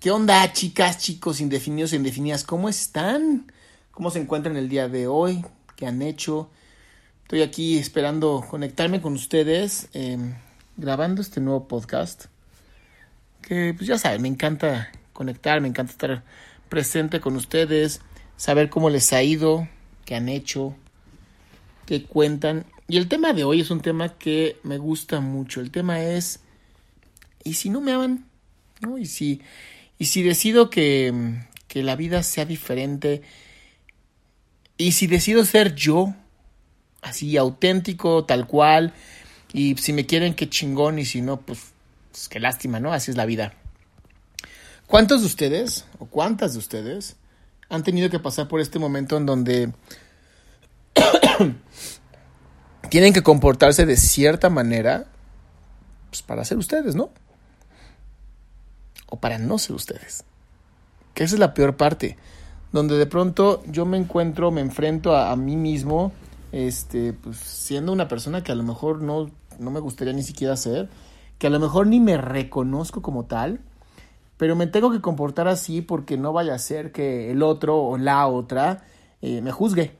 ¿Qué onda, chicas, chicos, indefinidos e indefinidas? ¿Cómo están? ¿Cómo se encuentran el día de hoy? ¿Qué han hecho? Estoy aquí esperando conectarme con ustedes, eh, grabando este nuevo podcast. Que, pues ya saben, me encanta conectar, me encanta estar presente con ustedes, saber cómo les ha ido, qué han hecho, qué cuentan. Y el tema de hoy es un tema que me gusta mucho. El tema es, ¿y si no me aman? ¿No? ¿Y si, y si decido que, que la vida sea diferente? ¿Y si decido ser yo? Así, auténtico, tal cual. Y si me quieren, qué chingón. Y si no, pues, pues qué lástima, ¿no? Así es la vida. ¿Cuántos de ustedes, o cuántas de ustedes, han tenido que pasar por este momento en donde tienen que comportarse de cierta manera pues, para ser ustedes, ¿no? O para no ser ustedes. Que esa es la peor parte. Donde de pronto yo me encuentro, me enfrento a, mí mismo, este, pues siendo una persona que a lo mejor no, no me gustaría ni siquiera ser, que a lo mejor ni me reconozco como tal, pero me tengo que comportar así porque no vaya a ser que el otro o la otra eh, me juzgue.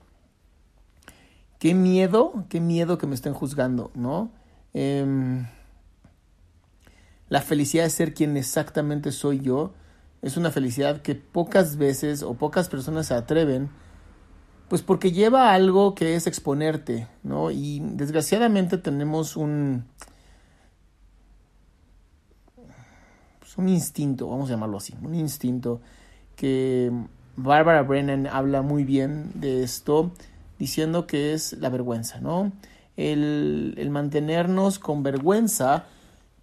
Qué miedo, qué miedo que me estén juzgando, ¿no? Eh, la felicidad de ser quien exactamente soy yo es una felicidad que pocas veces o pocas personas se atreven, pues porque lleva algo que es exponerte, ¿no? Y desgraciadamente tenemos un, pues un instinto, vamos a llamarlo así, un instinto que Barbara Brennan habla muy bien de esto, diciendo que es la vergüenza, ¿no? El, el mantenernos con vergüenza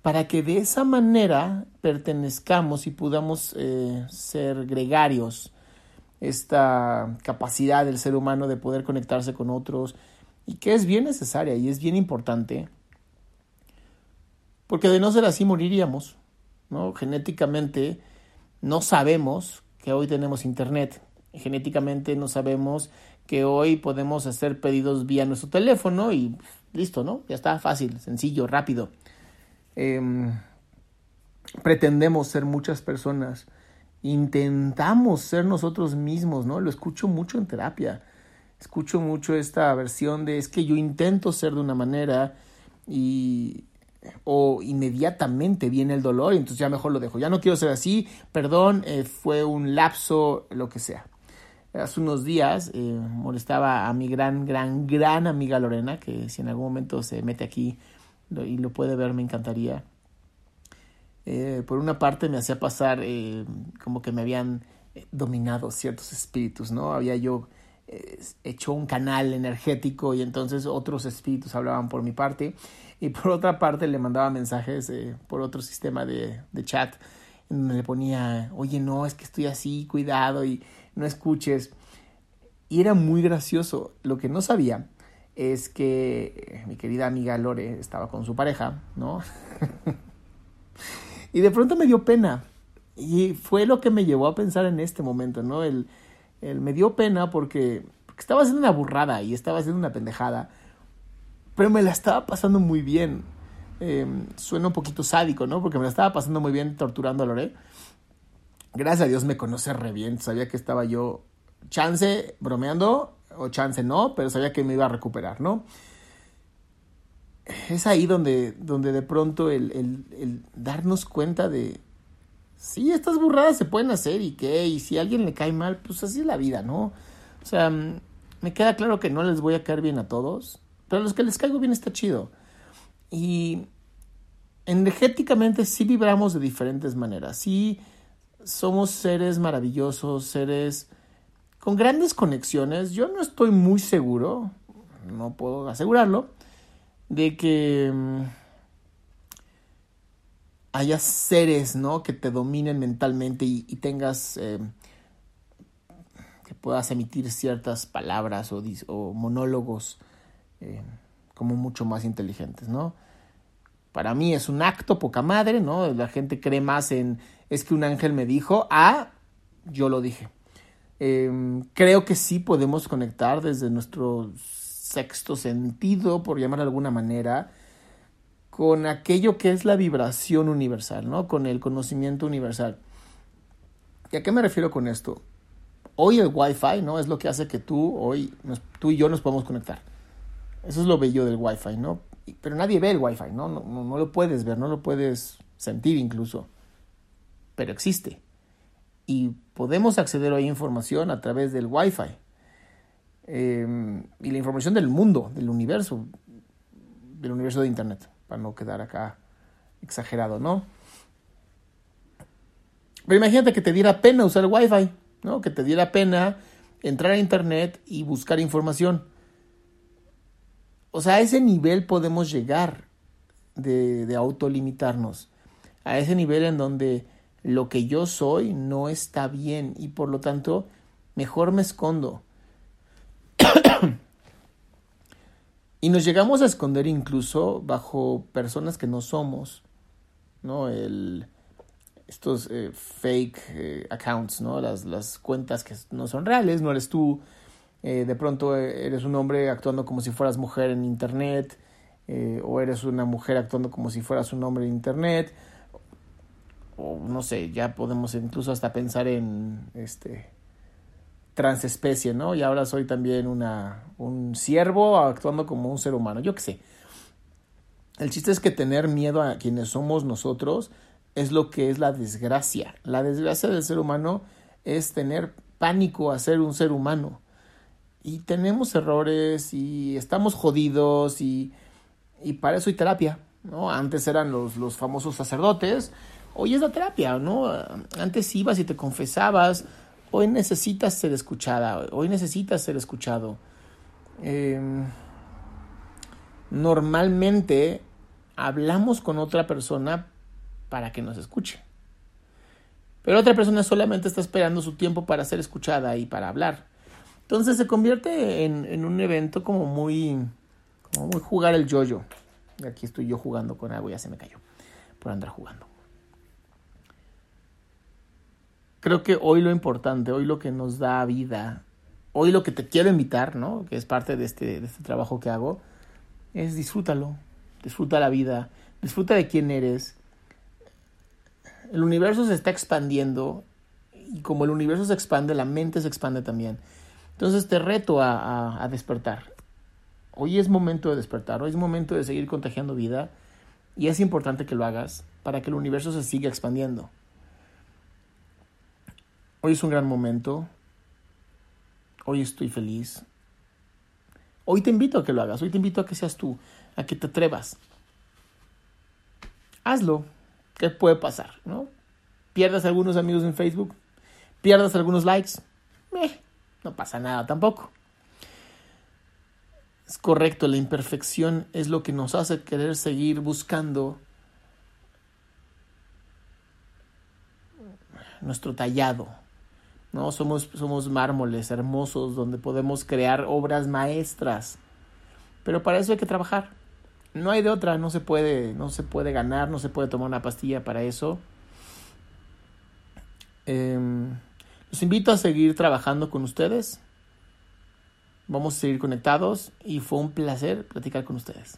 para que de esa manera pertenezcamos y podamos eh, ser gregarios, esta capacidad del ser humano de poder conectarse con otros y que es bien necesaria y es bien importante, porque de no ser así moriríamos, ¿no? Genéticamente no sabemos que hoy tenemos internet, genéticamente no sabemos que hoy podemos hacer pedidos vía nuestro teléfono y listo, ¿no? Ya está fácil, sencillo, rápido. Eh, pretendemos ser muchas personas, intentamos ser nosotros mismos, ¿no? Lo escucho mucho en terapia. Escucho mucho esta versión de es que yo intento ser de una manera y o inmediatamente viene el dolor y entonces ya mejor lo dejo. Ya no quiero ser así, perdón, eh, fue un lapso, lo que sea. Hace unos días eh, molestaba a mi gran, gran, gran amiga Lorena, que si en algún momento se mete aquí y lo puede ver, me encantaría. Eh, por una parte me hacía pasar eh, como que me habían dominado ciertos espíritus, ¿no? Había yo eh, hecho un canal energético y entonces otros espíritus hablaban por mi parte y por otra parte le mandaba mensajes por otro sistema de, de chat donde le ponía, oye, no, es que estoy así, cuidado y no escuches. Y era muy gracioso. Lo que no sabía es que mi querida amiga Lore estaba con su pareja, ¿no? y de pronto me dio pena. Y fue lo que me llevó a pensar en este momento, ¿no? El, me dio pena porque, porque estaba haciendo una burrada y estaba haciendo una pendejada, pero me la estaba pasando muy bien. Em, suena un poquito sádico, ¿no? Porque me la estaba pasando muy bien torturando a Lore. Gracias a Dios me conoce re bien, sabía que estaba yo chance bromeando o chance no, pero sabía que me iba a recuperar, ¿no? Es ahí donde, donde de pronto el, el darnos cuenta de, sí, estas burradas se pueden hacer y qué, y si a alguien le cae mal, pues así es la vida, ¿no? O sea, me queda claro que no les voy a caer bien a todos, pero a los que les caigo bien está chido. Y energéticamente sí vibramos de diferentes maneras, sí somos seres maravillosos, seres con grandes conexiones. Yo no estoy muy seguro, no puedo asegurarlo, de que mm, haya seres, ¿no? Que te dominen mentalmente y, tengas, eh, que puedas emitir ciertas palabras o, monólogos eh, como mucho más inteligentes, ¿no? Para mí es un acto poca madre, ¿no? La gente cree más en, es que un ángel me dijo, ah, yo lo dije. Em, creo que sí podemos conectar desde nuestro sexto sentido, por llamar de alguna manera, con aquello que es la vibración universal, ¿no? Con el conocimiento universal. ¿Y a qué me refiero con esto? Hoy el Wi-Fi, ¿no? Es lo que hace que tú, hoy, tú y yo nos podamos conectar. Eso es lo bello del Wi-Fi, ¿no? Pero nadie ve el Wi-Fi, ¿no? No, no, no lo puedes ver, no lo puedes sentir incluso. Pero existe. Y podemos acceder a información a través del Wi-Fi. Em, y la información del mundo, del universo, del universo de Internet para no quedar acá exagerado, ¿no? Pero imagínate que te diera pena usar el Wi-Fi, ¿no? Que te diera pena entrar a Internet y buscar información. O sea, a ese nivel podemos llegar de, de autolimitarnos. A ese nivel en donde lo que yo soy no está bien y por lo tanto mejor me escondo. Y nos llegamos a esconder incluso bajo personas que no somos, ¿no? El, estos eh, fake eh, accounts, ¿no? Las, las cuentas que no son reales, no eres tú. Eh, de pronto eres un hombre actuando como si fueras mujer en internet, o eres una mujer actuando como si fueras un hombre en internet, o no sé, ya podemos incluso hasta pensar en este transespecie, ¿no? Y ahora soy también una, un siervo actuando como un ser humano, yo qué sé. El chiste es que tener miedo a quienes somos nosotros es lo que es la desgracia. La desgracia del ser humano es tener pánico a ser un ser humano. Y tenemos errores y estamos jodidos y, y para eso hay terapia, ¿no? Antes eran los, los famosos sacerdotes, hoy es la terapia, ¿no? Antes ibas y te confesabas, hoy necesitas ser escuchada, hoy necesitas ser escuchado. Em, normalmente hablamos con otra persona para que nos escuche. Pero otra persona solamente está esperando su tiempo para ser escuchada y para hablar. Entonces se convierte en, un evento como muy, como muy jugar el yoyo. Aquí estoy yo jugando con algo, ya se me cayó por andar jugando. Creo que hoy lo importante, hoy lo que nos da vida, hoy lo que te quiero invitar, ¿no? Que es parte de este, de este trabajo que hago, es disfrútalo, disfruta la vida, disfruta de quién eres. El universo se está expandiendo y como el universo se expande, la mente se expande también. Entonces te reto a, a despertar. Hoy es momento de despertar, hoy es momento de seguir contagiando vida y es importante que lo hagas para que el universo se siga expandiendo. Hoy es un gran momento. Hoy estoy feliz. Hoy te invito a que lo hagas. Hoy te invito a que seas tú, a que te atrevas. Hazlo. ¿Qué puede pasar? ¿No? Pierdas algunos amigos en Facebook. Pierdas algunos likes. Eh, no pasa nada tampoco. Es correcto, la imperfección es lo que nos hace querer seguir buscando nuestro tallado, ¿no? Somos, somos mármoles hermosos donde podemos crear obras maestras. Pero para eso hay que trabajar. No hay de otra, no se puede, no se puede ganar, no se puede tomar una pastilla para eso. Eh, los invito a seguir trabajando con ustedes. Vamos a seguir conectados y fue un placer platicar con ustedes.